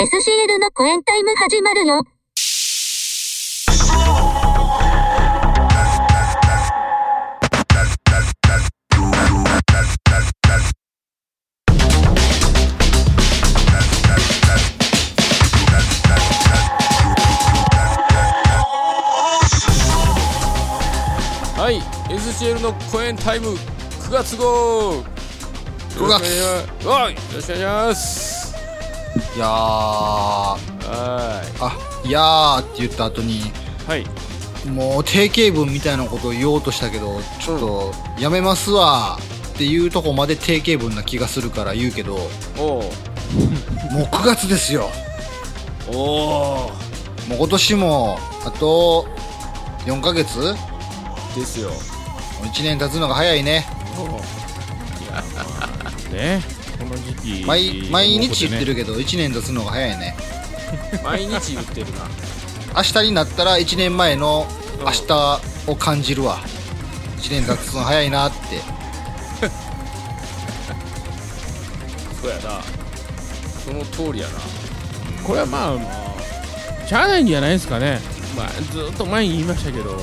SCL のコエンタイム始まるよ。はい SCL の公演タイム9月号。9月。はいよろしくお願いしますいやー、はあ、いやーって言った後に、いはい。もう定型文みたいなことを言おうとしたけど、ちょっと、やめますわっていうとこまで定型文な気がするから言うけど、もおおう9月ですよ。おおもう今年も、あと、4ヶ月？もうですよ。1年経つのが早いね。ね。この時期毎、毎日言ってるるけど、1年経つのが早いね。毎日言ってるな。明日になったら1年前のうん。明日を感じるわ。1年経つの早いなって。そうやな。その通りやな。これはまあしゃあないんじゃないですかね。まあずっと前に言いましたけど。は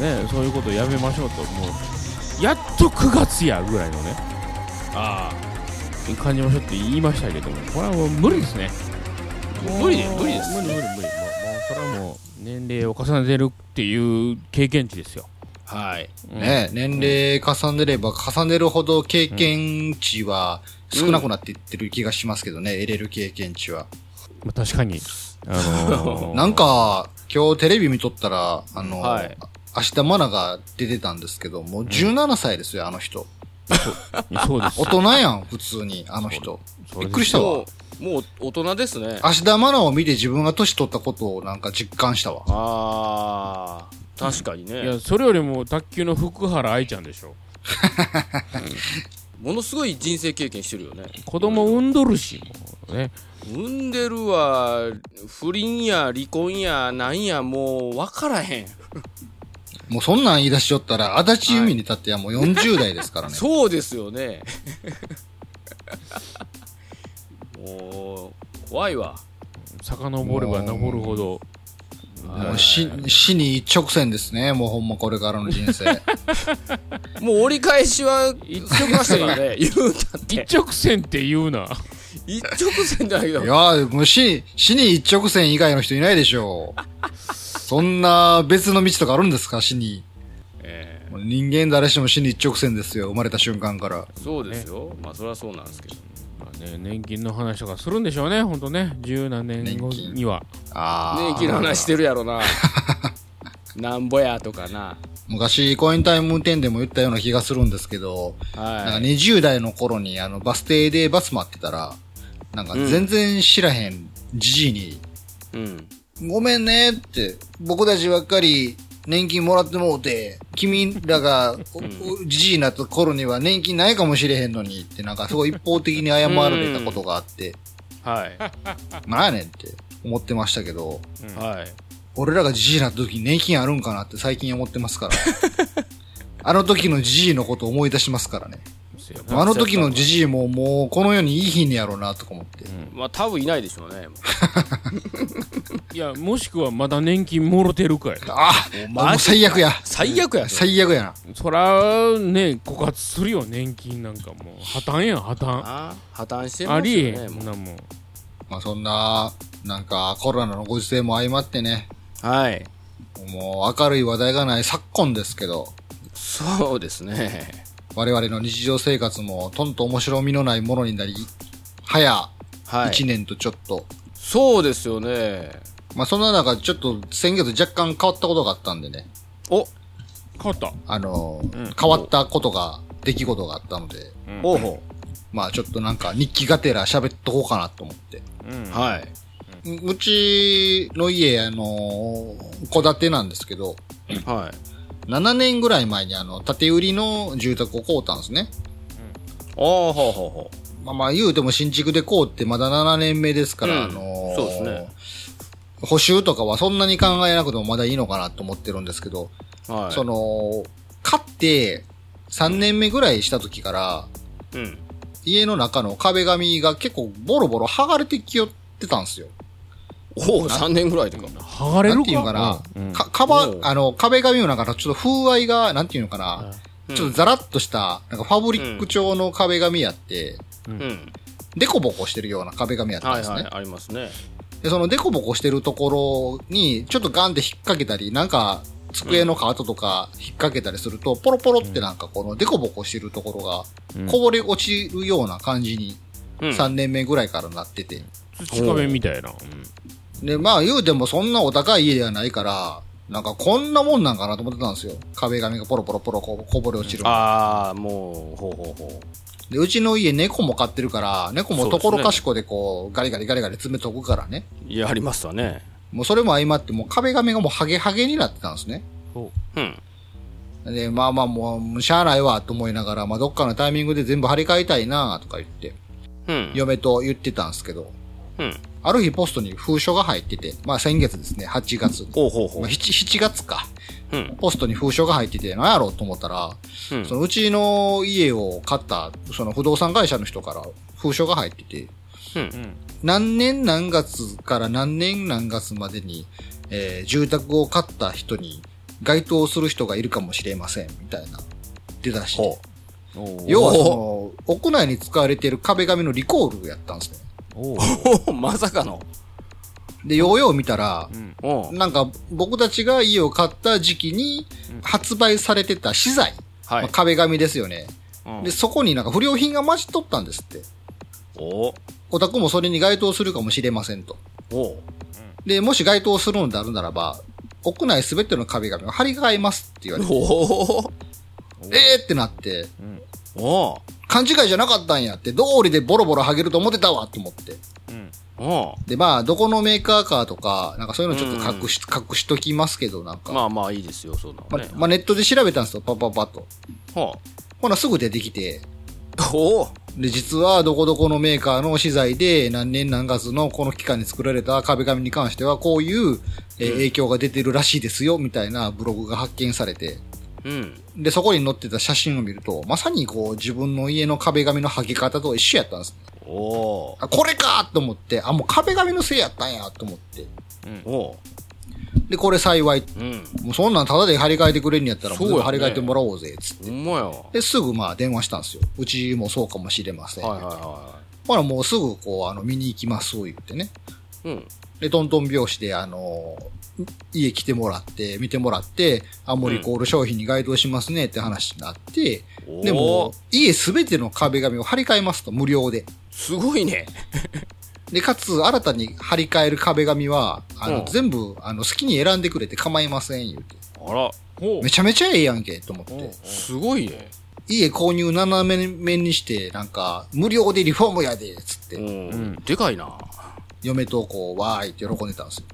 ねそういうことやめましょうと。もうやっと9月やぐらいのねいあ。感じましょうって言いましたけどもこれはもう無理ですね。あ無理で無理です。無理無理無理。もうもうそれはもう年齢を重ねてるっていう経験値ですよ、はい。うん。ね、年齢重ねれば重ねるほど経験値は少なくなっていってる気がしますけどね、得れる経験値は。まあ、確かに。あのーなんか、今日テレビ見とったら、あの、はい明日マナが出てたんですけど、もう17歳ですよ、あの人。そう。です。大人やん、普通に、あの人。びっくりしたわ。も。うもう大人ですね。明日マナを見て自分が年取ったことをなんか実感したわ。ああ確かにいやねそれよりも卓球の福原愛ちゃんでしょ。ものすごい人生経験してるよね。子供産んどるしもうね。産んでるわ不倫や離婚やなんやもう分からへんもうそんなん言い出しちゃったら、足立由美に立ってはもう40代ですからね。そうですよね。もう怖いわ。遡れば登るほど。もう死死に一直線ですね、もうほんまこれからの人生。もう折り返しは言ってましたからね。言うたって。一直線って言うな。一直線じゃないよ。いやー、もう死、死に一直線以外の人いないでしょう。そんな別の道とかあるんですか、死に？えもう人間誰しも死に一直線ですよ、生まれた瞬間から。ーそうですよ、まあそれはそうなんですけど。まあね、年金の話とかするんでしょうね、ほんとね、十何年後には。ああ。ねえ、昨日話してるやろな。なんぼやとかな。昔、コインタイム運転でも言ったような気がするんですけど、なんかはい20代の頃にあのバス停でバス待ってたら、なんか全然知らへんじじいに、うんごめんねって、僕たちばっかり年金もらってもうて、君らがおおじじいになった頃には年金ないかもしれへんのにって、なんかすごい一方的に謝られたことがあって、はいなんやねんって思ってましたけど、はい俺らがじじいになった時に年金あるんかなって最近思ってますから。あの時のじじいのことを思い出しますからね。あの時のじじいももうこの世にいい日にやろうなとか思って。まあ多分いないでしょうね いや、もしくはまだ年金もろてるかい。あもう最悪や。最悪や最悪やな。そら、ね、枯渇するよ、年金なんかもう。破綻やん、破綻。あ破綻してますありえへん、なもん。まあそんな、なんかコロナのご時世も相まってね、うはいもう明るい話題がない昨今ですけど、そうですね我々の日常生活もとんと面白みのないものになり、早はい1年とちょっと。そうですよねまあそんな中、ちょっと先月若干変わったことがあったんでね。お変わった？あの、ん変わったことが、出来事があったので、おうほまあちょっとなんか日記がてら喋っとこうかなと思って。うんうはい。うちの家、あの、戸建てなんですけど、はい。7年ぐらい前にあの、建て売りの住宅を買うたんですね。ああ、ほうほうほまあまあ言うても新築で買うってまだ7年目ですから、うんあのーそうですね補修とかはそんなに考えなくてもまだいいのかなと思ってるんですけど、う。はい。その、買って3年目ぐらいした時から、うん。家の中の壁紙が結構ボロボロ剥がれてきよってたんですよ。おお、3年ぐらいでか。剥がれるかなんていうのかな、うんか、カバおうあの、壁紙の中のちょっと風合いが、なんていうのかな、うんちょっとザラッとした、なんかファブリック調の壁紙やって、うん。デコボコしてるような壁紙やったんですね。はいはい、ありますね。で、そのデコボコしてるところに、ちょっとガンって引っ掛けたり、なんか、机のカートとか引っ掛けたりすると、ポロポロってなんかこのデコボコしてるところが、こぼれ落ちるような感じに、うん。3年目ぐらいからなってて。土壁みたいな。で、まあ言うてもそんなお高い家ではないから、なんかこんなもんなんかなと思ってたんですよ。壁紙がポロポロポロここぼれ落ちる。ああ、もう、ほうほうほで、うちの家猫も飼ってるから、猫もところかしこでこう、ガリガリガリガリ詰めとくからね。う。いや、ありますわね。もうそれも相まって、もう壁紙がもうハゲハゲになってたんですね。うん。で、まあまあもう、もうしゃあないわと思いながら、まあどっかのタイミングで全部張り替えたいなとか言って、うん。嫁と言ってたんですけど、うん。ある日ポストに封書が入ってて、まあ先月ですね、8月。ほうほうほうまあ、。7, 7月か。うん。ポストに封書が入ってて、何やろうと思ったら、うんそのうちの家を買った、その不動産会社の人から封書が入ってて、うん。何年何月から何年何月までに、えー住宅を買った人に該当する人がいるかもしれません、みたいな、出だし要はその、屋内に使われている壁紙のリコールやったんですね。お。まさかの。で、ようよう見たら、うん。なんか僕たちが家を買った時期に発売されてた資材、はいまあ壁紙ですよね。うんで、そこになんか不良品が混じっとったんですって。おお宅もそれに該当するかもしれませんと。おで、もし該当するのであるならば、屋内すべての壁紙を張り替えますって言われて、おえーってなって、お勘違いじゃなかったんやって、通りでボロボロ剥げると思ってたわと思って。おで、まあ、どこのメーカーかとか、なんかそういうのちょっと隠し、隠しときますけど、なんか。まあまあいいですよ、そんなのね。まあまあ、ネットで調べたんですよ、パッパッパッと。はほな、すぐ出てきて、あ、おおで、実はどこどこのメーカーの資材で何年何月のこの期間に作られた壁紙に関してはこういう、えー影響が出てるらしいですよ、みたいなブログが発見されて、うん。で、そこに載ってた写真を見ると、まさにこう自分の家の壁紙の剥げ方と一緒やったんです。おおあ、これかと思って、あ、もう壁紙のせいやったんやと思って。おで、これ幸い。うん。もうそんなんタダで張り替えてくれんやったら、もう張り替えてもらおうぜ、つって。ほんまや。はいで、すぐまあ電話したんですよ。うちもそうかもしれません。はいはほらもうすぐこう、あの、見に行きます、言ってね。い。うん。で、トントン拍子で、あの、家来てもらって、見てもらって、アンモリコール商品に該当しますねって話になって、おーでも、家すべての壁紙を張り替えますと、無料で。すごいね。で、かつ、新たに張り替える壁紙は、あの、うん全部、あの、好きに選んでくれて構いません、言うて。あら、めちゃめちゃええやんけ、と思って。すごいね。家購入斜め面にして、なんか、無料でリフォームやで、つって、うん。でかいな。嫁とこう、わーいって喜んでたんです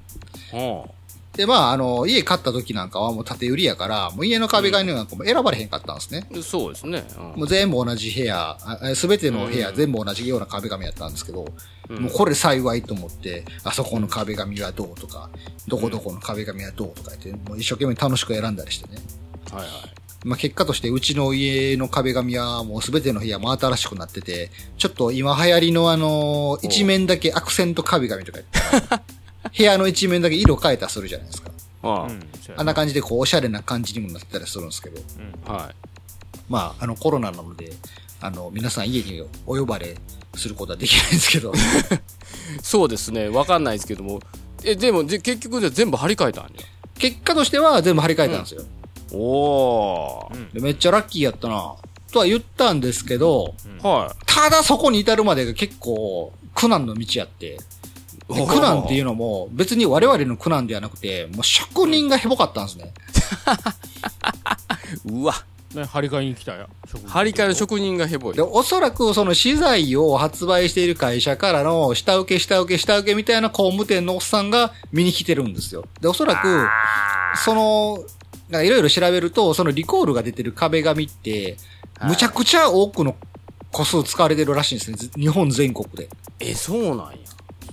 よ。はで、まあ、あの、家買った時なんかはもう縦売りやから、もう家の壁紙なんかも選ばれへんかったんですね。あ。そうですね。もう全部同じ部屋、すべての部屋全部同じような壁紙やったんですけど、もうこれ幸いと思って、あそこの壁紙はどうとか、どこどこの壁紙はどうとか言って、もう一生懸命楽しく選んだりしてね。はいはい。まあ結果としてうちの家の壁紙はもうすべての部屋も新しくなってて、ちょっと今流行りのあの、一面だけアクセント壁紙とか言って、部屋の一面だけ色変えたりするじゃないですか。はあんな感じでこうおしゃれな感じにもなってたりするんですけど、い。はまああのコロナなので、あの皆さん家にお呼ばれすることはできないんですけど、い。そうですね。わかんないですけども。え、でも、で結局で全部張り替えたんや。結果としては全部張り替えたんですよ。おおでめっちゃラッキーやったなとは言ったんですけど、はただそこに至るまでが結構苦難の道やって、苦難っていうのも別に我々の苦難ではなくて、もう職人がヘボかったんですね。うわ。ね、張り替えに来たや。張り替えの職人がヘボいで、。おそらくその資材を発売している会社からの下請け下請け下請けみたいな工務店のおっさんが見に来てるんですよ。で、おそらく、その、なんかいろいろ調べると、そのリコールが出てる壁紙って、はいむちゃくちゃ多くの個数使われてるらしいんですね。ず日本全国で。え、そうなんや。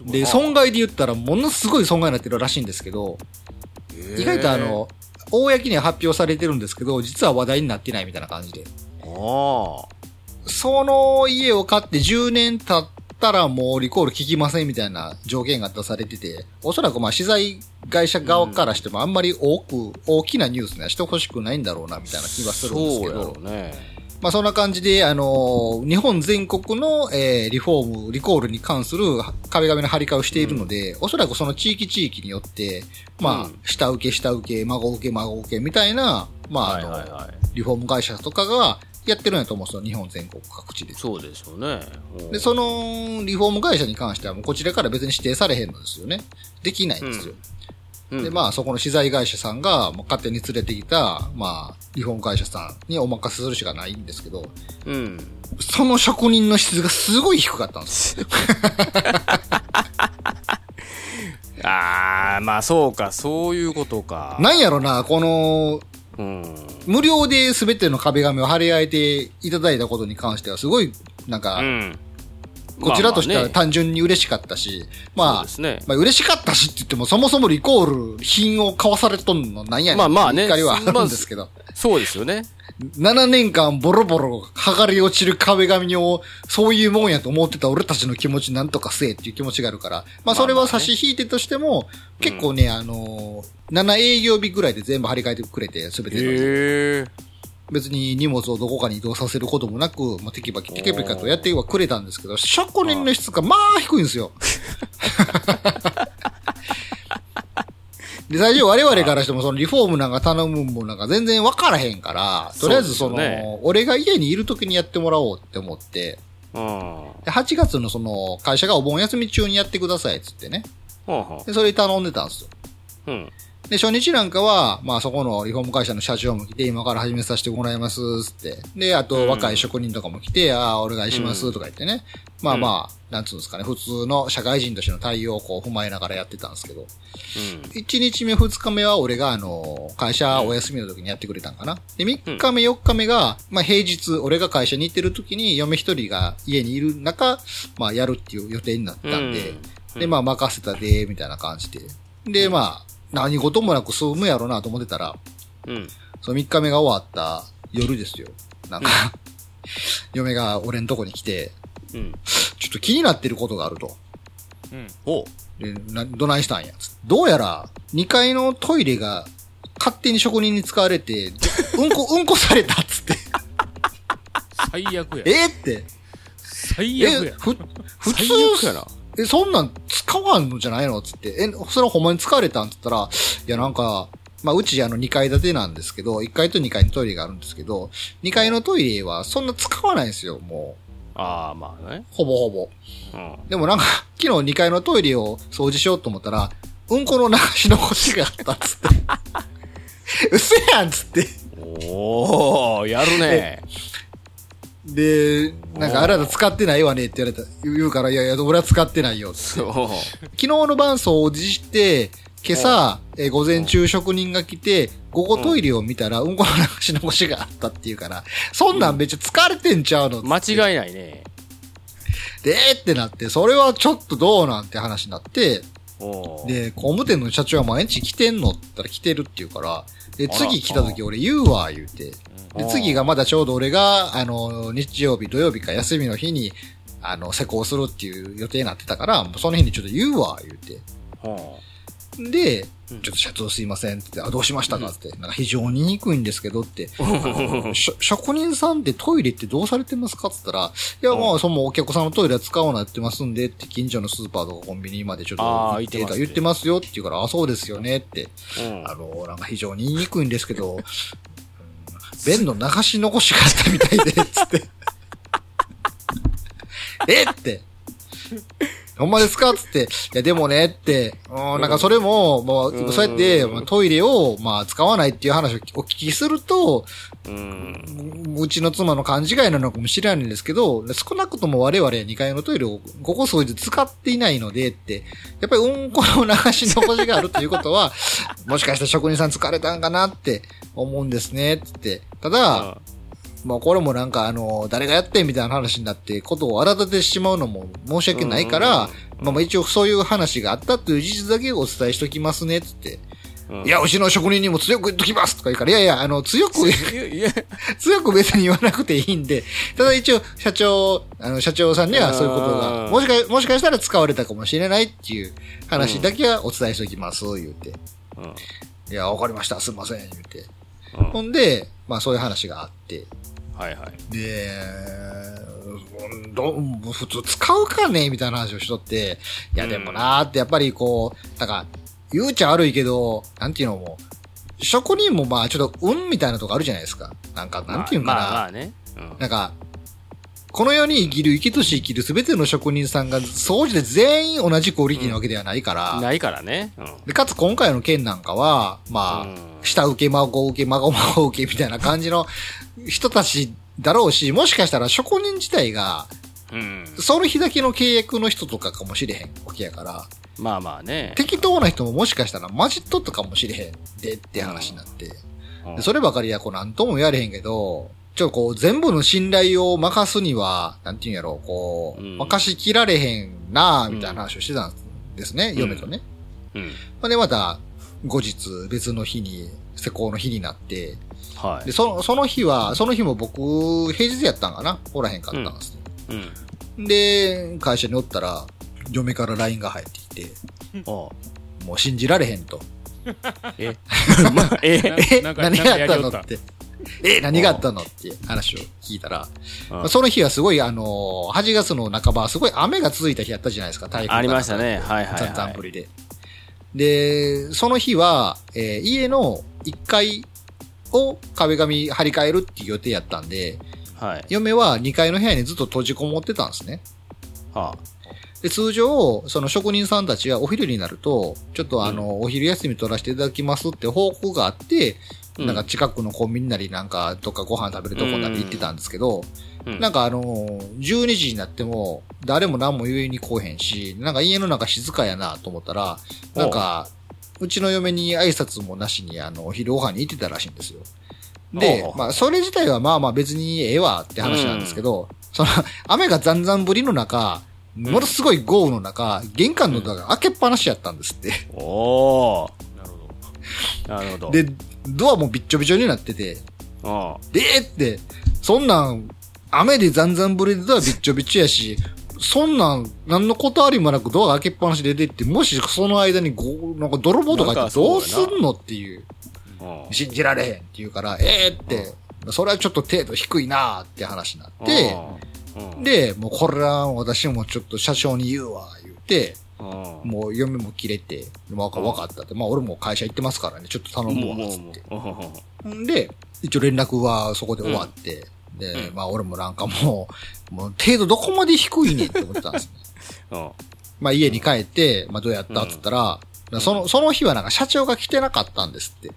で、損害で言ったらものすごい損害になってるらしいんですけど、意外とあの、公には発表されてるんですけど、実は話題になってないみたいな感じで。ああ。その家を買って10年経ったらもうリコール効きませんみたいな条件が出されてて、おそらくまあ資材会社側からしてもあんまり多く、大きなニュースにはしてほしくないんだろうなみたいな気はするんですけどね。まあそんな感じで、あのー日本全国の、えーリフォーム、リコールに関する壁紙の張り替えをしているので、おそらくその地域地域によって、まあ、うん下請け、下請け、孫請け、孫請けみたいな、まあ、あの、はいはいはい。リフォーム会社とかがやってるんやと思うんですよ、日本全国各地で。そうでしょうね。うんで、その、リフォーム会社に関してはもうこちらから別に指定されへんのですよね。できないんですよ。うんで、まあ、そこの資材会社さんが、もう勝手に連れてきた、まあ、リフォーム会社さんにお任せするしかないんですけど、うん。その職人の質がすごい低かったんですよ。ああ、まあそうか、そういうことか。なんやろな、この、うん。無料で全ての壁紙を貼り替えていただいたことに関しては、すごい、なんか、うん。こちらとしては単純に嬉しかったし、まあ、ね。まあ嬉しかったしって言っても、そもそもリコール品を買わされとんのなんやねん。まあまあね怒りはあるんですけど。そうですよね。7年間ボロボロ剥がれ落ちる壁紙を、そういうもんやと思ってた俺たちの気持ちなんとかせえっていう気持ちがあるから、まあそれは差し引いてとしても、結構ね、あのー、7営業日ぐらいで全部張り替えてくれて、すべてのへえ。別に荷物をどこかに移動させることもなく、まあ、テキパキテキパキとやってはくれたんですけど、職人の質がまあ低いんですよ。で、最初我々からしてもそのリフォームなんか頼むもんなんか全然わからへんから、とりあえずその、ね俺が家にいる時にやってもらおうって思って、うん。で8月のその会社がお盆休み中にやってくださいっつってね。で、それ頼んでたんですよ。う。うん。で、初日なんかは、まあそこのリフォーム会社の社長も来て、今から始めさせてもらいます、つって。で、あと若い職人とかも来て、ああ、お願いします、とか言ってね。まあまあ、なんつうんですかね、普通の社会人としての対応をこう踏まえながらやってたんですけど。うん。1日目、2日目は俺があの、会社お休みの時にやってくれたんかな。で、3日目、4日目が、まあ平日、俺が会社に行ってる時に、嫁一人が家にいる中、まあやるっていう予定になったんで、うんで、まあ任せたで、みたいな感じで。で、まあ、何事もなく済むやろなと思ってたら、うん。その3日目が終わった夜ですよ。なんか、嫁が俺のとこに来て、うん。ちょっと気になってることがあると。うん。おで、な、どないしたんやつどうやら、2階のトイレが勝手に職人に使われて、うんこ、うんこされたっつって。最悪や。えって。え最悪や、。ふ、普最悪通や、な。え、そんなん使わんのじゃないの？つって。え、それはほんまに使われたん？つったら、いやなんか、まあ、うちあの2階建てなんですけど、1階と2階にトイレがあるんですけど、2階のトイレはそんな使わないんですよ、もああ、まあね。う。ほぼほぼ。うん。でもなんか、昨日2階のトイレを掃除しようと思ったら、うんこの流し残しがあったっつって。うせやんっつって。おおやるね。で、なんかあなた使ってないわねって言われた、言うから、いやいや、俺は使ってないよって。昨日の晩掃除して、今朝、えー午前中職人が来て、午後トイレを見たら、うん。この流し残しがあったっていうから、そん。なん。めっちゃ疲れてん。ちゃうの間い。違いないね。で、えーってなって、それはちょっとどうなん。て話になって、で、工務店の社長は毎日来てん。のって言ったら来てるって言うから、で、次来た時俺言うわ、言うて。で、次がまだちょうど俺が、あの、日曜日、土曜日か休みの日に、あの、施工するっていう予定になってたから、もうその日にちょっと言うわ、言うて。おで、うんちょっと社長すいませんって言って、あ、どうしましたか？って、なんか非常に憎いんですけどって、職人さんってトイレってどうされてますか？って言ったら、いや、まあ、そのお客さんのトイレは使うなってますんでって、近所のスーパーとかコンビニまでちょっとあー行って言ってますね。言ってますよって言うから、あ、そうですよねって、うん。あの、なんか非常に言いにくいんですけど、う ん便の流し残しがあったみたいで、つって。え？って。ほんまですか？つって。いや、でもね、って。うんなんかそれも、もうそうやって、まあトイレを、まあ、使わないっていう話をお聞きすると、うん。うちの妻の勘違いなのかもしれないんですけど、少なくとも我々2階のトイレをここ数日使っていないのでって、やっぱりうんこの流し残しがあるということは、もしかしたら職人さん疲れたんかな？って思うんですね、つって。ただ、まあこれもなんかあの、誰がやってんみたいな話になって、ことを荒立ててしまうのも申し訳ないから、まあまあ一応そういう話があったという事実だけお伝えしときますね、つって。うん。いや、うちの職人にも強く言っときますとか言うから、いやいや、あの、強く、強く別に言わなくていいんで、ただ一応、社長、あの、社長さんにはそういうことうが、んもしか、もしかしたら使われたかもしれないっていう話だけはお伝えしておきます、言うて。うん。いや、わかりました、すいません、言うて。うんほんで、まあそういう話があって、はいはい。で、うんど普通使うかね？みたいな話をしとって、いやでもなーってやっぱりこう、なんか、言うちゃ悪いけど、なんていうのも、職人もまあちょっと運みたいなとこあるじゃないですか。なんか、なんていうんかな。まあまあまあね。うん。なんか、この世に生きる、生きとし生きるすべての職人さんが、総じて全員同じクオリティなわけではないから、ないからね。うん。でかつ今回の件なんかは、まあ、うん下請け、孫受け、孫孫受けみたいな感じの人たちだろうし、もしかしたら職人自体が、うん。その日だけの契約の人とかかもしれへんわけやから、まあまあね。適当な人ももしかしたら混じっとったかもしれへんでって話になって、うんでそればかりはこうなんとも言われへんけど、ちょっとこう全部の信頼を任すには、なんていうんやろう、こう、うん任しきられへんなみたいな話をしてたんですね、嫁とね。うん。まあで、また、後日別の日に、施工の日になって、はいで、。その、その日は、その日も僕、平日やったんかなおらへんかったんですよ。うん。で、会社におったら、嫁から LINE が入ってきて、おうもう信じられへんと。え、まあ、え、えなんか何があったのなんかやりよったって。え何があったの？って話を聞いたら、うんまあその日はすごい、あのー、8月の半ば、すごい雨が続いた日やったじゃないですか、台風がありましたね。はいはいはい。ん降りで。で、その日は、えー家の1階を壁紙張り替えるっていう予定やったんで、はい。嫁は2階の部屋にずっと閉じこもってたんですね。はで、通常、その職人さんたちはお昼になると、ちょっとあの、お昼休み取らせていただきますって報告があって、うんなんか近くのコンビニなりなんか、どっかご飯食べるとこなり行ってたんですけど、うんなんかあのー、12時になっても、誰も何も言いに来へんし、なんか家の中静かやなと思ったら、なんか、うちの嫁に挨拶もなしに、あの、お昼ご飯に行ってたらしいんですよ。でまあ、それ自体はまあまあ別にええわって話なんですけど、その、雨がざんざん降りの中、ものすごい豪雨の中、玄関のドアが開けっぱなしやったんですって。おー。なるほなるほど。で、ドアもびっちょびちょになってて、うん。でーって、そんなん、雨でざんざん降りでドアびっちょびちょやし、そんなん、何のことありもなくドア開けっぱなしで出てって、もしその間にご、なんか泥棒とか入ってどうすんのっていう、うん信じられへんって言うから、ええって、それはちょっと程度低いなーって話になって、うん、で、もうこれは私もちょっと社長に言うわ、言うて、うん、もう嫁も切れて、わかわかったって、まあ俺も会社行ってますからね、ちょっと頼むわ、つって。ん。で、一応連絡はそこで終わって、で、うん。まあ俺もなんかもう、もう程度どこまで低いねんって思ってたんですね。うん。まあ家に帰って、まあどうやった？って言ったら、その、その日はなんか社長が来てなかったんですって。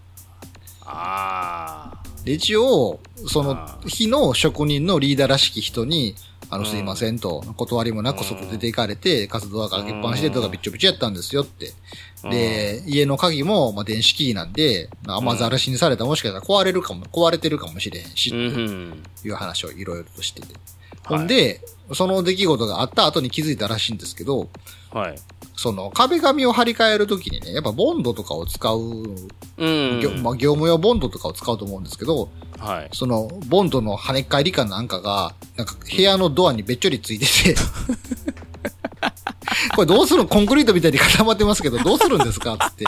ああ。で、一応、そのあ日の職人のリーダーらしき人に、あの、うんすいませんと、断りもなく外出て行かれて、活動が開けっぱなしでドアがびっちょびちょやったんですよって。で、家の鍵も、まあ、電子キーなんで、雨ざらしにされたらもしかしたら壊れるかも、壊れてるかもしれへんし、うん、ってうん。いう話をいろいろとしてて。はいほんで、その出来事があった後に気づいたらしいんですけど、はい。その壁紙を張り替えるときにね、やっぱボンドとかを使う、うん。業まあ、業務用ボンドとかを使うと思うんですけど、はい。その、ボンドの跳ねっ返りかなんかが、なんか部屋のドアにべっちょりついてて、これどうするコンクリートみたいに固まってますけど、どうするんですか？って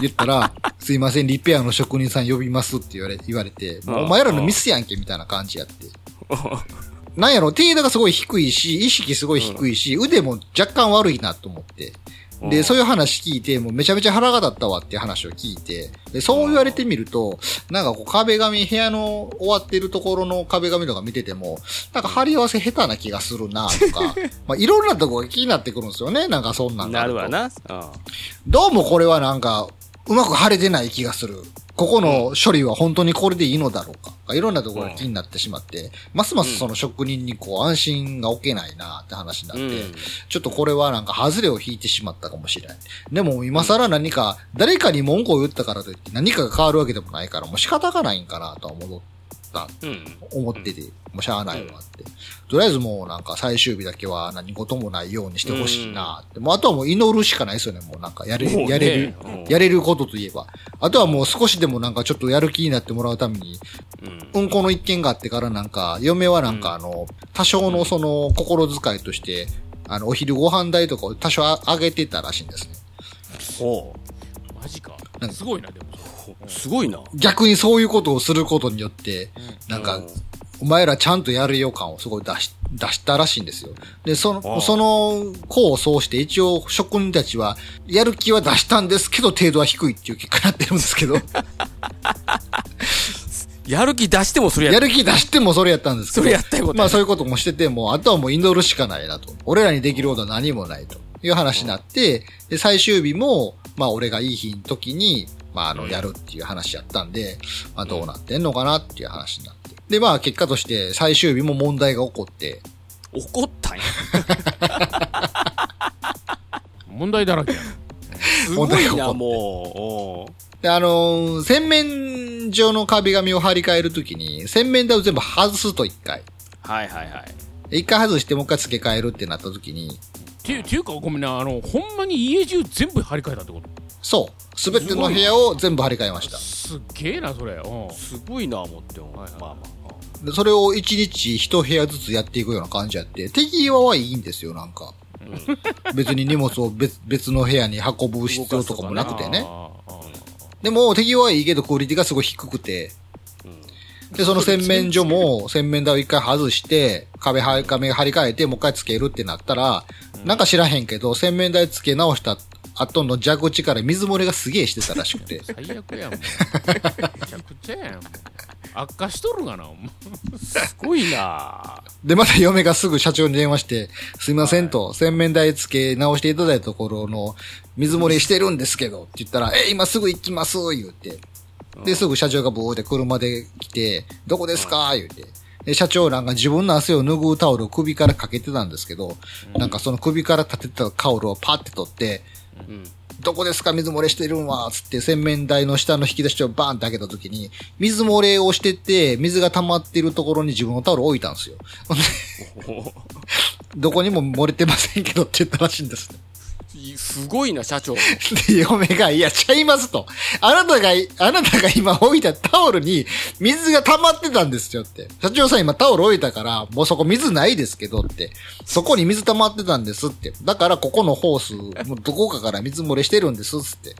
言ったら、すいません、リペアの職人さん呼びますって言われ、言われて、もうお前らのミスやんけ、みたいな感じやって。なんやろ、程度がすごい低いし、意識すごい低いし、腕も若干悪いなと思って。で、そういう話聞いて、もうめちゃめちゃ腹が立ったわって話を聞いて、で、そう言われてみると、なんかこう壁紙、部屋の終わってるところの壁紙とか見てても、なんか貼り合わせ下手な気がするなとか、まあいろんなとこが気になってくるんですよね、なんかそんなんなるわな。うん。どうもこれはなんか、うまく貼れてない気がする。ここの処理は本当にこれでいいのだろうか。いろんなところが気になってしまって、ますますその職人にこう安心が置けないなって話になって、うんちょっとこれはなんか外れを引いてしまったかもしれない。でも今更何か、誰かに文句を言ったからといって何かが変わるわけでもないから、もう仕方がないんかなとは思った、うん。思ってて、もうしゃあないわって。とりあえずもうなんか最終日だけは何事もないようにしてほしいなって。もうあとはもう祈るしかないですよね、もうなんかやれ、やれるうん、やれることといえば。あとはもう少しでもなんかちょっとやる気になってもらうために、うん。うんこの一件があってからなんか、嫁はなんかあの、多少のその心遣いとして、あの、お昼ご飯代とかを多少あ上げてたらしいんですね。ほマジかすごいなでもう。すごいな。逆にそういうことをすることによって、なんかうん、お前らちゃんとやるよ感をすごい出し、出したらしいんですよ。で、その、その、功を奏して一応職人たちは、やる気は出したんですけど、程度は低いっていう結果になってるんですけど、やる気出してもそれややる気出してもそれやったんですけど、それやったよことまあそういうこともしてて、もう、あとはもう祈るしかないなと。俺らにできることは何もないという話になって、で、最終日も、まあ俺がいい日の時に、まああの、やるっていう話やったんで、まあどうなってんのかなっていう話になって。で、まあ結果として最終日も問題が起こって、怒ったんや。問題だらけやなすごいな、もう。で、あのー洗面所の壁紙を張り替えるときに、洗面台を全部外すと一回。はいはいはい。で一回外してもう一回付け替えるってなったときに、てていうかごめんなあのほんまに家中全部張り替えたってこと？そう。すべての部屋を全部張り替えました。すっげえなそれうんすごいな、思っても。はいはいまあまあ。でそれを一日一部屋ずつやっていくような感じやって、手際はいいんですよ、なんか。別に荷物を別 別の部屋に運ぶ必要とかもなくてね。でも、手際はいいけどクオリティがすごい低くて、で、その洗面所も洗面台を一回外して、壁は、壁張り替えて、もう一回つけるってなったら、なんか知らへんけど、洗面台つけ直した後の蛇口から水漏れがすげえしてたらしくて。ー 最悪やんもうめちゃくちゃやんもう悪化しとるがなすごいな。で、また嫁がすぐ社長に電話して、すいませんと、洗面台つけ直していただいたところの、水漏れしてるんですけど、って言ったら、え、今すぐ行きます、言うて。で、すぐ社長がブーって車で来て、どこですか言うて。で、社長なんか自分の汗を拭うタオルを首からかけてたんですけど、なんかその首から立てたタオルをパッて取って、うん。どこですか水漏れしてるんはつって洗面台の下の引き出しをバーンって開けた時に、水漏れをしてて、水が溜まってるところに自分のタオルを置いたんですよ。どこにも漏れてませんけどって言ったらしいんですね。すごいな、社長。で、嫁が、いや、ちゃいますと。あなたが、あなたが今置いたタオルに水が溜まってたんですよって。社長さん今タオル置いたから、もうそこ水ないですけどって。そこに水溜まってたんですって。だからここのホース、もうどこかから水漏れしてるんですっつって。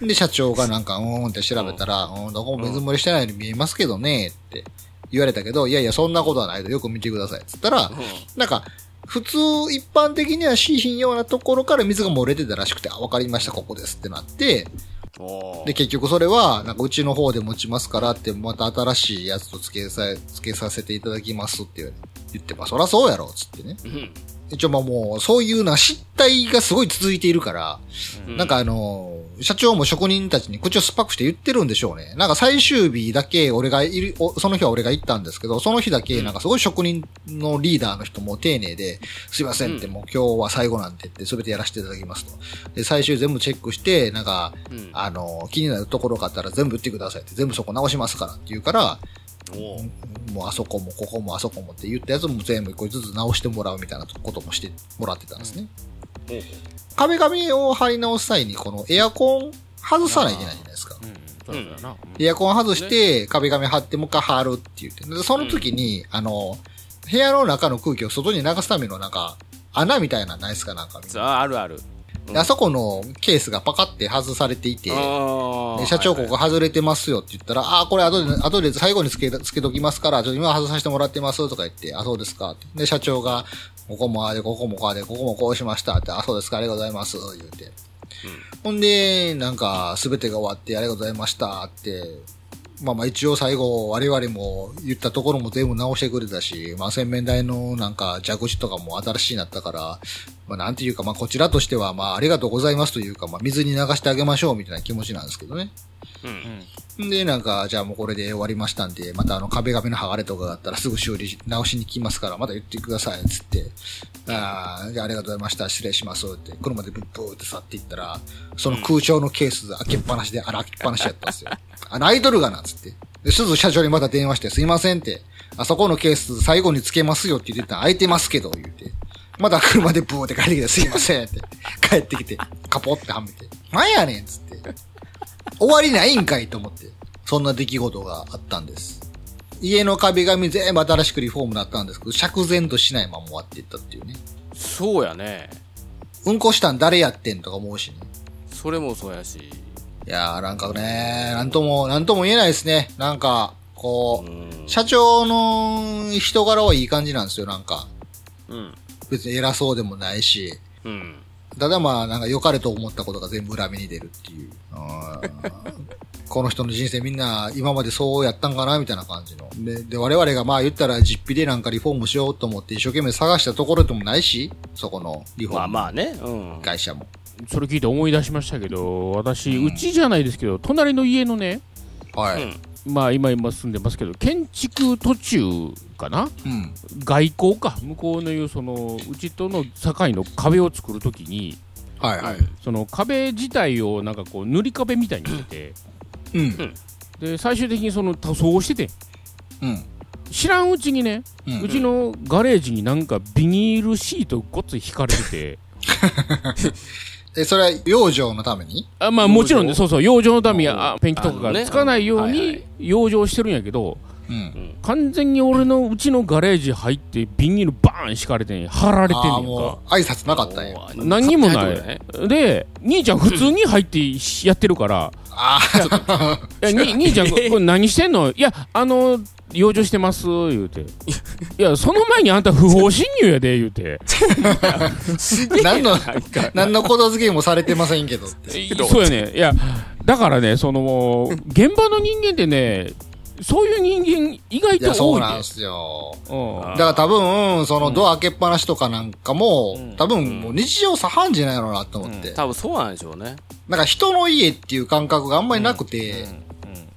で、社長がなんか、うーんって調べたら、うん、どこも水漏れしてないように見えますけどね、って言われたけど、いやいや、そんなことはないとよく見てください。つったら、なんか、普通、一般的にはしひんようなところから水が漏れてたらしくて、あ、わかりました、ここですってなって、で、結局それは、なんかうちの方で持ちますからって、また新しいやつと付けさ、付けさせていただきますって言って、まあそらそうやろ、つってね。うん。一応まあもう、そういうな失態がすごい続いているから、うんなんかあの、社長も職人たちに口を酸っぱくして言ってるんでしょうね。なんか最終日だけ俺がいる、おその日は俺が行ったんですけど、その日だけなんかすごい職人のリーダーの人も丁寧で、すいませんってうんもう今日は最後なんでって全てやらせていただきますと。で、最終全部チェックして、なんか、うんあの、気になるところがあったら全部言ってくださいって、全部そこ直しますからって言うから、もうあそこもここもあそこもって言ったやつも全部一個ずつ直してもらうみたいなこともしてもらってたんですね。壁紙を貼り直す際にこのエアコン外さないといけないじゃないですか。うんそうだなエアコン外して壁紙貼ってもう一回貼るって言って。でその時に、あの、部屋の中の空気を外に流すためのなんか、穴みたいなのないですか？なんか。さあ、あるある。であそこのケースがパカって外されていて、社長はいここ外れてますよって言ったら、ああ、これ後で、後で最後につけ、つけときますから、ちょっと今外させてもらってますとか言って、あ、そうですか。で、社長が、ここもああで、ここもこうで、ここもこうしましたって、あ、そうですか、ありがとうございます、言って。ほんで、なんか、すべてが終わって、ありがとうございましたって、まあまあ一応最後、我々も言ったところも全部直してくれたし、まあ洗面台のなんか蛇口とかも新しいなったから、まあなんていうか、まあこちらとしては、まあありがとうございますというか、まあ水に流してあげましょうみたいな気持ちなんですけどね。うん。で、なんか、じゃあもうこれで終わりましたんで、またあの壁紙の剥がれとかがあったらすぐ修理し直しに来ますから、また言ってください、つって。ああ、じゃあありがとうございました、失礼します、って、車でブッブーって去っていったら、その空調のケース開けっぱなしで、あら、開けっぱなしやったんですよ。あの、アイドルがな、つって。で、鈴社長にまた電話して、すいませんって、あそこのケース最後につけますよって言ってたら空いてますけど、言って。また車でブーって帰ってきて、すいませんって。帰ってきて、カポってはめて。なんやねんっつって。終わりないんかいと思って。そんな出来事があったんです。家の壁紙全部新しくリフォームになったんですけど、釈然としないまま終わっていったっていうね。そうやね。うんこしたん誰やってんとか思うしね。それもそうやし。いやーなんかね、なんとも、なんとも言えないですね。なんか、こう、うん。社長の人柄はいい感じなんですよ、なんか。うん。別に偉そうでもないし。うん。ただまあ、なんか良かれと思ったことが全部裏目に出るっていう。この人の人生みんな今までそうやったんかなみたいな感じの。で、で我々がまあ言ったら実費でなんかリフォームしようと思って一生懸命探したところでもないし、そこのリフォまあームまあね。うん。会社も。それ聞いて思い出しましたけど、私、うちじゃないですけど、隣の家のね、はい。うんまあ今今住んでますけど、建築途中かな？うん。外交か。向こうの言う、その、うちとの境の壁を作るときに、はいはい。その壁自体をなんかこう塗り壁みたいにしてて、うん。で最終的にその塗装をしててうん。知らんうちにね、うちのガレージになんかビニールシートごっつい引かれてて え、それは養生のために？あまあもちろんね。養そうそう。養生のためにうんあペンキとかがつかないようにい養生してるんやけどうん。完全に俺のうちのガレージ入ってビニールバーン引かれてん貼られてんねああ、んか挨拶なかったんや。何にもない。で兄ちゃん普通に入ってやってるから。ああ、いやに兄ちゃんこれこれ何してんの？いやあの養生してます言うて。いやその前にあんた不法侵入やで言うて。何の、何のことづけもされてませんけど。って。そうやね。いやだからねその現場の人間ってねそういう人間意外と多いねそうなんですよ。うん。だから多分、そのドア開けっぱなしとかなんかも、うん。多分もう日常茶飯事なんやろうなと思って。多分そうなんでしょうね。なんか人の家っていう感覚があんまりなくて、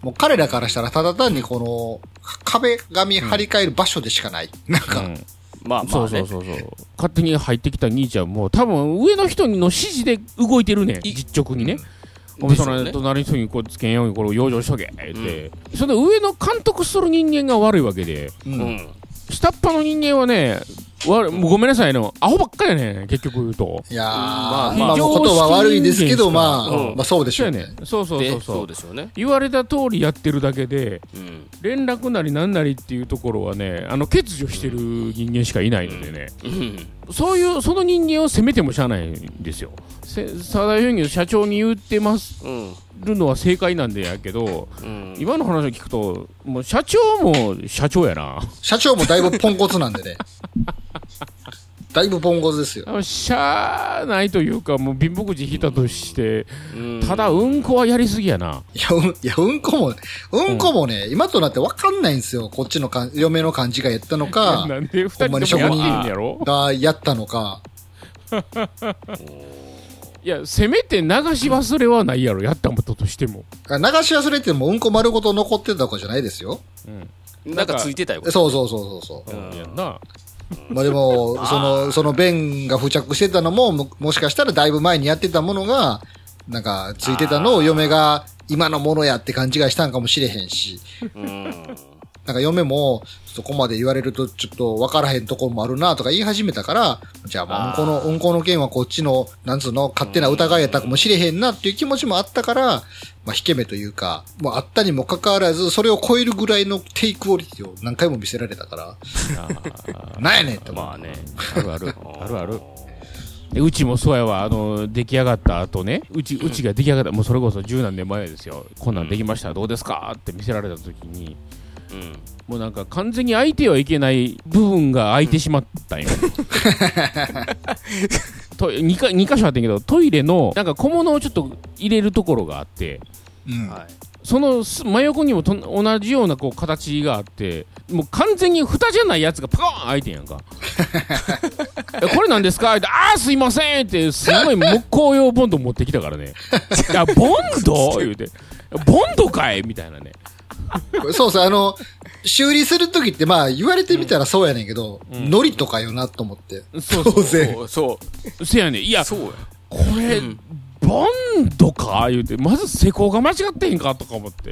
もう彼らからしたらただ単にこの壁紙張り替える場所でしかない。なんか、うん。まあまあね。そうそう。そうそう。勝手に入ってきた兄ちゃんも多分上の人の指示で動いてるね。い実直にね、お前その隣の人にこうつけんようにこれを養生しとけって、その上の監督する人間が悪いわけで。う。うんん。下っ端の人間はねわもうごめんなさいねアホばっかりやね結局言うといやー、ままあ、あまあ、言葉は悪いですけど、まあ、うんまあそうでしょうねね。そうそうでそうそうそうでしょうね。言われた通りやってるだけでうん。連絡なりなんなりっていうところはねあの欠如してる人間しかいないのでね、うん。そういうその人間を責めてもしゃあないんですよせ佐田義社長に言ってますうん。るのは正解なんでやけどうん。今の話を聞くともう社長も社長やな社長もだいぶポンコツなんでね。だいぶポンコツですよ。しゃあないというかもう貧乏くじ引いたとしてうんただうんこはやりすぎやないや、うん、いや、うんこも、うんこもね、今となってわかんないんですよ。こっちのか嫁の勘違いやったのか、なんで二ほんま人ともやってんやろ？がやったのか。いやせめて流し忘れはないやろやったこととしても流し忘れてもうんこ丸ごと残ってたとかじゃないですよ。なんかついてたよ。そうそうそうそうそう。うんやんなまあでも、その、その弁が付着してたのも、ももしかしたらだいぶ前にやってたものが、なんか、ついてたのを嫁が今のものやって勘違いしたんかもしれへんし、うん。なんか嫁も、そこまで言われるとちょっと分からへんところもあるなとか言い始めたから、じゃあまあ、うんこの、うんこの件はこっちの、なんつうの、勝手な疑いやったかもしれへんなっていう気持ちもあったから、まあ、引け目というか、もうあったにもかかわらず、それを超えるぐらいのテイクオリティを何回も見せられたから、なんやねんって思う。まあね。あるある。あるある。でうちもそうやわ。あの出来上がった後ね。うちうちが出来上がった。もうそれこそ十何年前ですよ。こんなんできました。どうですか？って見せられた時にうん。もうなんか完全に空いてはいけない部分が空いてしまったんよ。と 2, か2箇所あってんけどトイレのなんか小物をちょっと入れるところがあってうん。はい。そのす真横にもと同じようなこう形があってもう完全に蓋じゃないやつがパコーン開いてんやんか。えこれなんですか？ってああすいませんってすごい木工用ボンド持ってきたからね。いやボンド？言うて。ボンドかい？みたいなね そうそう、あの、修理するときってまあ言われてみたらそうやねんけど、うん。ノリとかよなと思って。そうそう。そう。そう。せやねん。いやそうや。これ、うん。ボンドか言うてまず施工が間違ってへんかとか思って。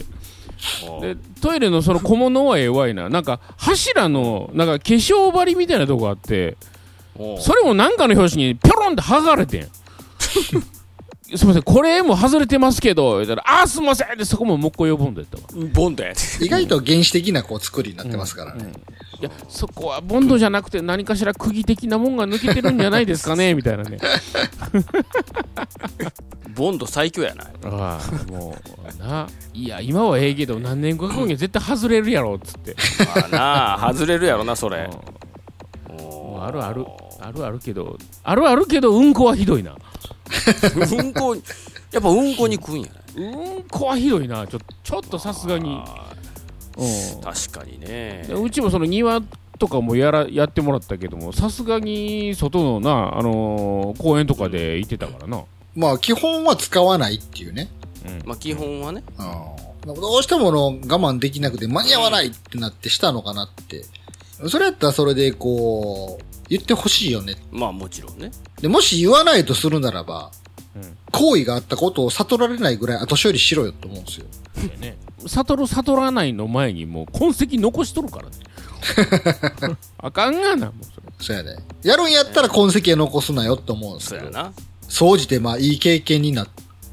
でトイレのその小物はええわいな。なんか柱のなんか化粧針みたいなとこあってそれもなんかの拍子にピョロンって剥がれてんすいませんこれも外れてますけど言ったら「あーすいません」でそこももう一個呼ぶんだったわ。ボンドや意外と原始的なこう作りになってますからね。いやそこはボンドじゃなくて何かしら釘的なもんが抜けてるんじゃないですかね みたいなね。ボンド最強やな。ああもうな。いや今はええけど何年後か後に絶対外れるやろっつって。まあなあ外れるやろなそれ。あるあるあるあるけどあるあるけどうんこはひどいなうんこやっぱうんこに食うんやないうんこはひどいな。ちょちょっとさすがに。あうん。ー確かにね。でうちもその庭とかもやらやってもらったけどもさすがに外のな、あのー公園とかで行ってたからな、まあ基本は使わないっていうね。まあ基本はね。うん。どうしてもの我慢できなくて間に合わないってなってしたのかなって。それやったらそれでこう、言ってほしいよね。まあもちろんねで、もし言わないとするならば、うん行為があったことを悟られないぐらい後処理しろよと思うんですよ。でね悟る悟らないの前にもう痕跡残しとるからね あかんがなもうそれそうやね。やるんやったら痕跡は残すなよって思うんですけど。そうやな総じてまあいい経験にな、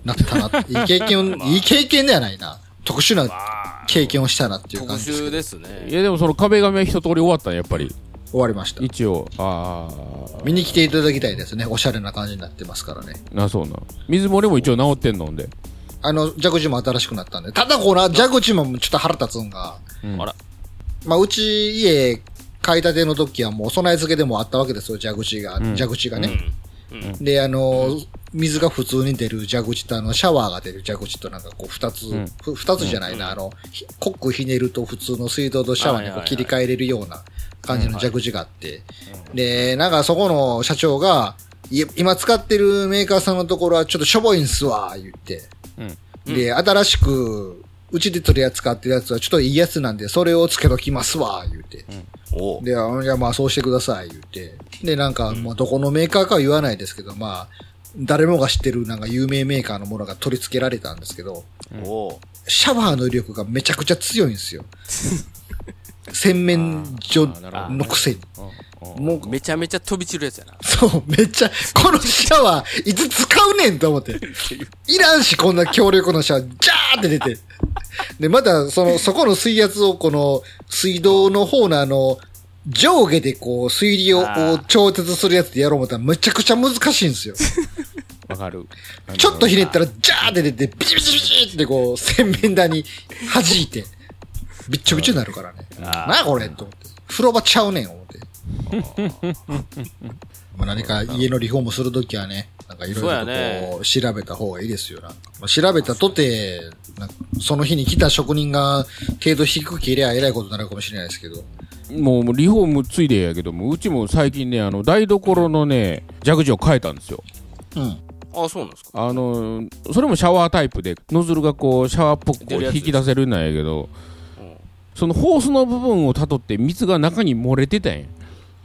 なったな。いい経験を、まあいい経験ではないな。特殊なまあ経験をしたなっていう特感じですけど。殊ですいねやでもその壁紙は一通り終わったんやっぱり終わりました。一応ああ見に来ていただきたいですね。おしゃれな感じになってますからね。なそうな水漏れも一応治ってんのんで。あの、蛇口も新しくなったんで。ただこの蛇口もちょっと腹立つんが、うん。あら。まあ、うち家買いたての時はもう備え付けでもあったわけですよ、蛇口が、ん。蛇口がね。うん。で、あの、水が普通に出る蛇口とあの、シャワーが出る蛇口となんかこう二つ、ん。ふ二つじゃないな、あの、ひコックひねると普通の水道とシャワーにこう切り替えれるような感じの蛇口があって、で、なんかそこの社長が、今使ってるメーカーさんのところはちょっとしょぼいんすわ、言って。で、新しく、うちで取り扱ってるやつはちょっといいやつなんで、それをつけときますわ、言うて。おう。で、あいや、まあそうしてください、言って。で、なんか、もうどこのメーカーかは言わないですけど、まあ、誰もが知ってるなんか有名メーカーのものが取り付けられたんですけど、シャワーの威力がめちゃくちゃ強いんですよ。洗面所のくせに。もう、めちゃめちゃ飛び散るやつやなそう、めっちゃ、このシャワー、いつ使うねんと思って。いらんし、こんな強力なシャワー、ジャーって出て。で、また、その、そこの水圧を、この、水道の方のあの、上下でこう、水流を調節するやつでやろう思ったら、めちゃくちゃ難しいんですよ。わかるちょっとひねったら、ジャーって出て、ビチビチビチってこう、洗面台に弾いて、びっちょびちょになるからね。なあこれと思って。風呂場ちゃうねん、思って。まあ何か家のリフォームするときはね、なんかいろいろこう、調べた方がいいですよ。なんかまあ調べたとて、なんかその日に来た職人が程度低く切ればえらいことになるかもしれないですけど。もうもうリフォームついでやけどもうちも最近ねあの台所のね蛇口を変えたんですようん。あそうなんですかあのそれもシャワータイプでノズルがこうシャワーっぽく引き出せるんやけどうんそのホースの部分をたどって水が中に漏れてたんや。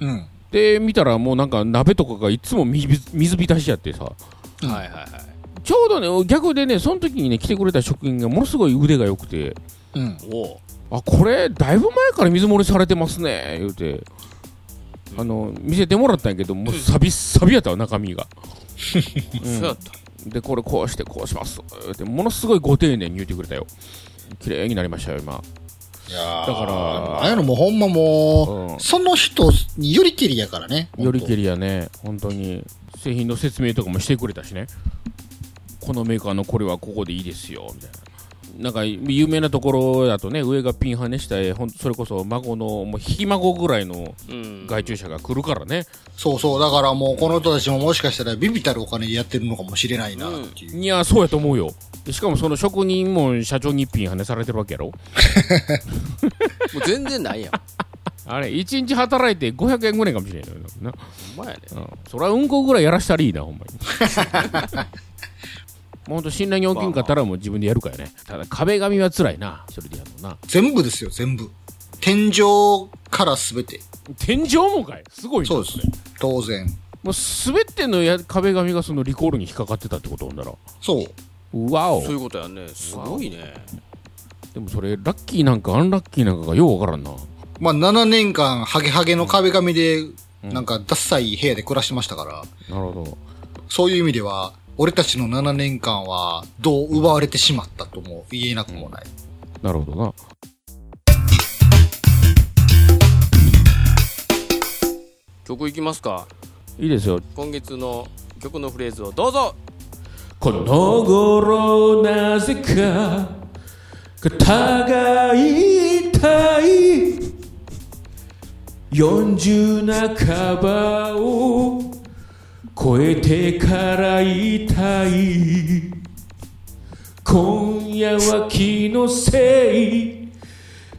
うん。で見たらもうなんか鍋とかがいつも水水浸しやってさ。うんはいはいはい。ちょうどね逆でねその時にね来てくれた職員がものすごい腕が良くて。うん。おう。あこれだいぶ前から水漏れされてますね。言うて。あの見せてもらったんやけどもうサビッサビやったわ中身が。そうやった。でこれこうしてこうします。ってものすごいご丁寧に言ってくれたよ。綺麗になりましたよ今いやー。だからああいうのもほんまもう、うん。その人によりけりやからね。よりけり。りやね。本当に。製品の説明とかもしてくれたしね。このメーカーのこれはここでいいですよみたいななんか有名なところだとね上がピンハネしたほんそれこそ孫のもうひ孫ぐらいのうん。外注者が来るからね、そうそう。だからもうこの人たちももしかしたらビビたるお金でやってるのかもしれないなっていう。いやそうやと思うよ。でしかもその職人も社長に一品ハネされてるわけやろ。もう全然ないやん。あれ1日働いて500円ぐらいかもしれないのよな、ほんまやねうん、そりゃうんこぐらいやらしたらいいなほんまに もうほんと信頼に大きいんかったらもう自分でやるからね。ただ壁紙は辛いな。それでやるのな。全部ですよ、全部。天井からすべて。天井もかい。すごいな。そうです。れ。当然。もう全てのや壁紙がそのリコールに引っかかってたってことなんだろそう。うわお。そういうことやね。すごいね。でもそれラッキーなんかアンラッキーなんかがようわからんな。まあ7年間、ハゲハゲの壁紙で、なんか、ダッサい部屋で暮らしてましたから、なるほど。そういう意味では、俺たちの7年間は、どう奪われてしまったとも言えなくもない。なるほどな。曲いきますか？いいですよ。今月の曲のフレーズをどうぞ！この頃なぜか肩が痛い。40半ばを超えてから痛い。今夜は気のせい。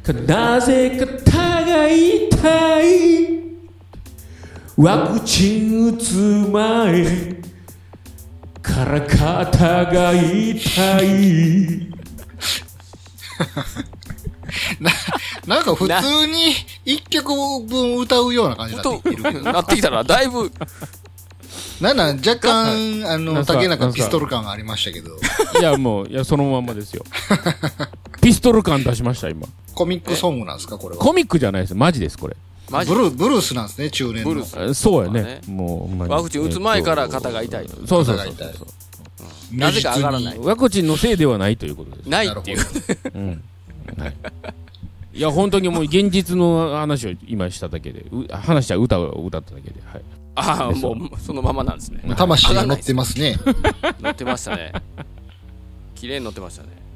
かなぜ肩が痛い。ワクチン打つ前。から肩が痛い。なんか普通に一曲分歌うような感じになってきてるけど。な ってきたらだいぶなんなん若干、あの、なんすか？竹なんすか？中ピストル感がありましたけど、いやもういやそのまんまですよ。ピストル感出しました今。コミックソングなんですか？これは。コミックじゃないです。マジですこれ。マジ？ブルー、ブルースなんですね、中年の。ブルース。あそうやね。もうほんまに。ワクチン打つ前から肩が痛いと。そうそうそう肩が痛いなぜか上がらない。ワクチンのせいではないということです。ないっていう。うん。はい。いや本当にもう現実の話を今しただけで。う話した歌を歌っただけで。はいああもうそのままなんですね。魂が乗ってますね。乗ってましたね。綺麗に乗ってましたね「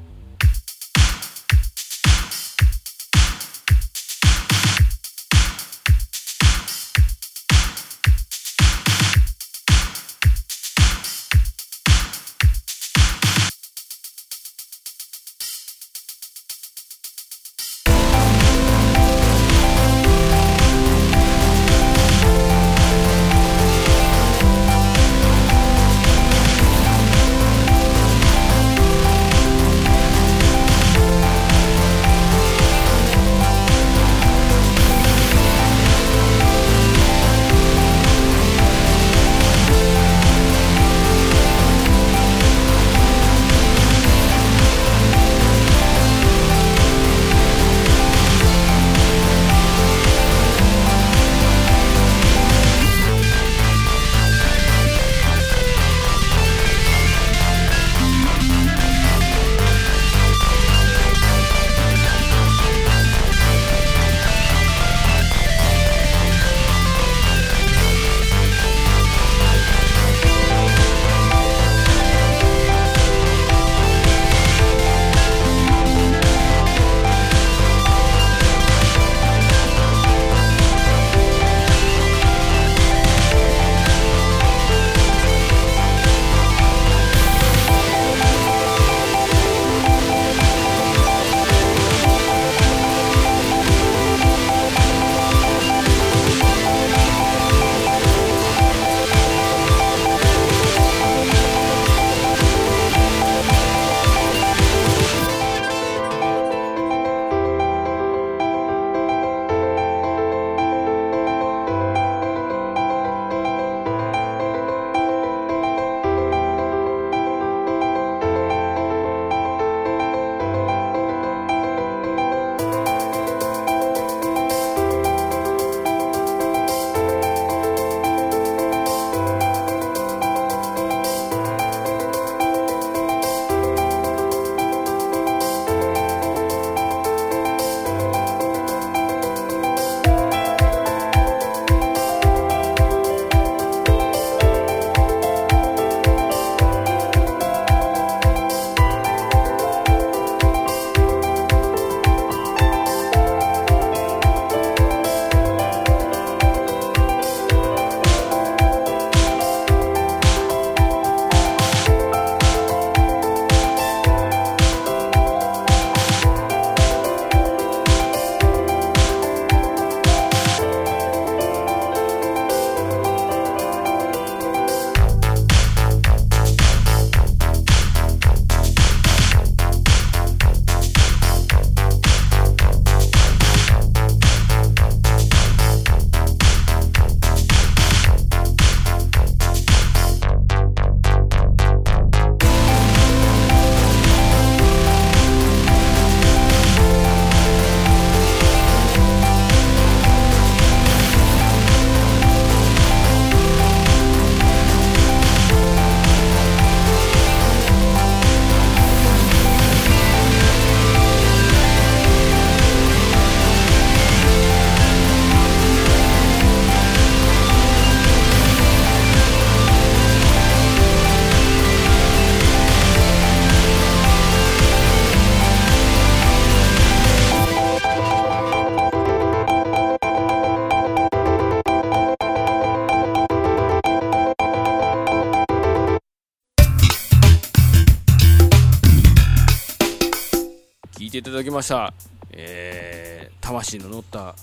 ましたえー、魂の乗った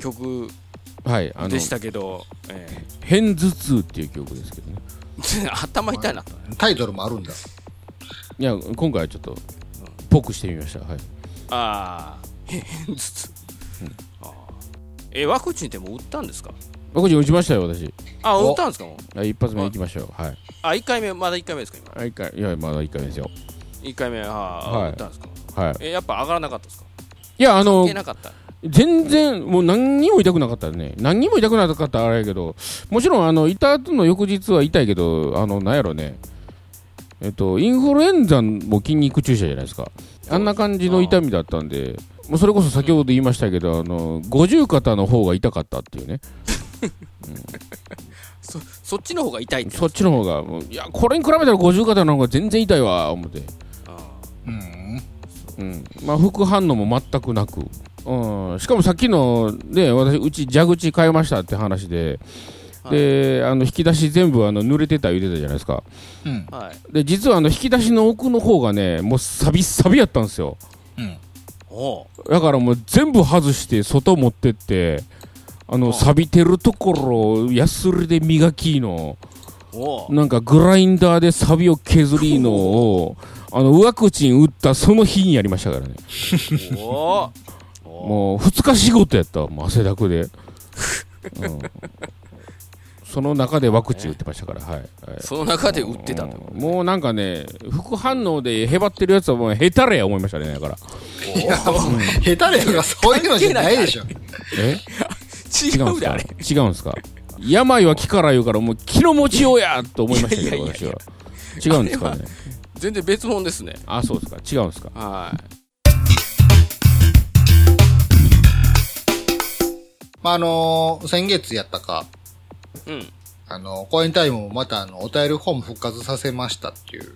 曲はいあのでしたけど、え「変頭痛」っていう曲ですけどね。ー 頭痛いな。タイトルもあるんだ。いや今回はちょっとぽくしてみました。はい。ああ変頭痛、あー。えワクチンってもう打ったんですか？ワクチン打ちましたよ私。あお打ったんですか？もうはい一発目行きましょうはい。あ1回目まだ1回目ですか今？はい一回いやまだ1回目ですよ。1回目は、はい。打ったんですか？はい。えやっぱ上がらなかったですか？いやあの関係なかった。全然もう何にも痛くなかったね。何にも痛くなかったらあれやけどもちろんあの痛後の翌日は痛いけどあのなんやろね。えっとインフルエンザも筋肉注射じゃないですか。あんな感じの痛みだったんでもうそれこそ先ほど言いましたけどあの五十肩の方が痛かったっていうね。そそっちの方が痛いそっちの方がいやこれに比べたら五十肩の方が全然痛いわ思って。あうん。うん、まあ副反応も全くなく、うん、しかもさっきのね私うち蛇口変えましたって話で、であの引き出し全部あの濡れてた言ってたじゃないですか。うん。ーはい。で実はあの引き出しの奥の方がねもうサビサビやったんですよ。うん。おう。だからもう全部外して外持ってってあの錆びてるところをヤスリで磨きのなんかグラインダーでサビを削りのをあのワクチン打ったその日にやりましたからね。もう2日仕事やったわもう汗だくで、うん、その中でワクチン打ってましたからはい、はい。その中で打ってたと。うん。もうなんかね副反応でへばってるやつはもうへたれや思いましたねだから。いや、もう、下手れとかそういうのじゃないでしょ。え？違違うんすか？うであれ違うんすか？病は気から言うからもう気の持ちようやと思いましたけど私は。違うんですかね？全然別物ですね。あそうですか。違うんですか。はい。まあ、あのー先月やったか、うん。あの、公演タイムもまたあの、お便りフォーム復活させましたっていう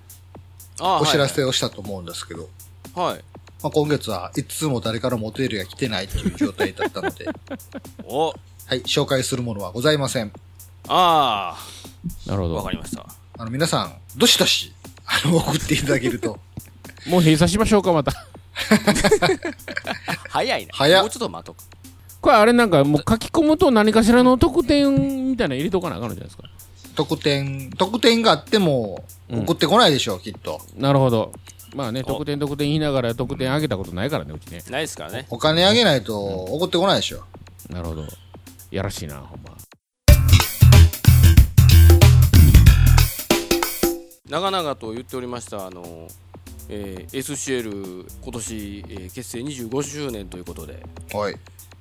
あお知らせをしたと思うんですけど、はい、はい、まあ、今月はいつも誰からもお便りが来てないという状態だったので、お。はい、紹介するものはございません。ああなるほど。わかりました。あの、皆さん、どしどし、あの、送っていただけると、もう閉鎖しましょうかまた。早いな。早っ。もうちょっと待とう。これあれなんかもう書き込むと何かしらの特典みたいなの入れとかなあかんのじゃないですか。特典、特典があっても、うん。送ってこないでしょう、きっと。なるほど。まあねお特典特典言いながら特典あげたことないからねうちね。ないですからね。お金あげないと、送ってこないでしょ。なるほど。やらしいなほんま長々と言っておりましたあの、えー SCL 今年、えー結成25周年ということではい。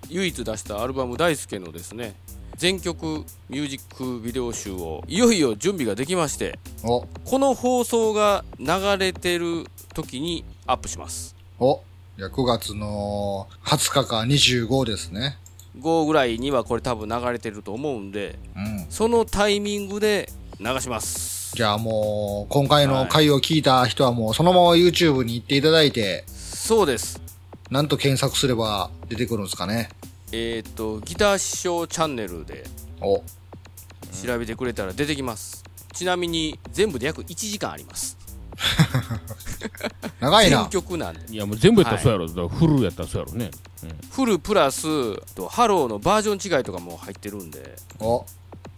唯一出したアルバム「大輔」のですね全曲ミュージックビデオ集をいよいよ準備ができましてお、この放送が流れてる時にアップしますお、じゃあ9月の20日か25ですね。5ぐらいにはこれ多分流れてると思うんでうん。そのタイミングで流しますじゃあもう、今回の回を聞いた人はもう、そのまま YouTube に行っていただいて、そうです。なんと検索すれば出てくるんですかね。えっ、とギター師匠チャンネルでお、調べてくれたら出てきます。ちなみに全部で約1時間あります。長いな。全。曲なんで。いやもう全部やったらそうやろ、だからフルやったらそうやろね。フルプラスとハローのバージョン違いとかも入ってるんで。お、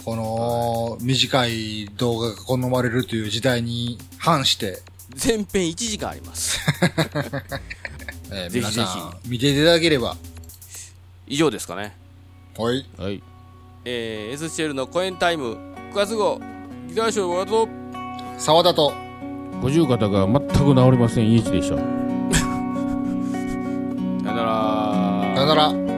この短い動画が好まれるという時代に反して、全編1時間あります。えーぜひぜひ。皆さん見ていただければ。以上ですかね。はい。はい。えー、SCL の公演タイム。9月号。ギターショーワード沢田と、五十肩が全く治りません。イーチでした。さよなら。さよなら。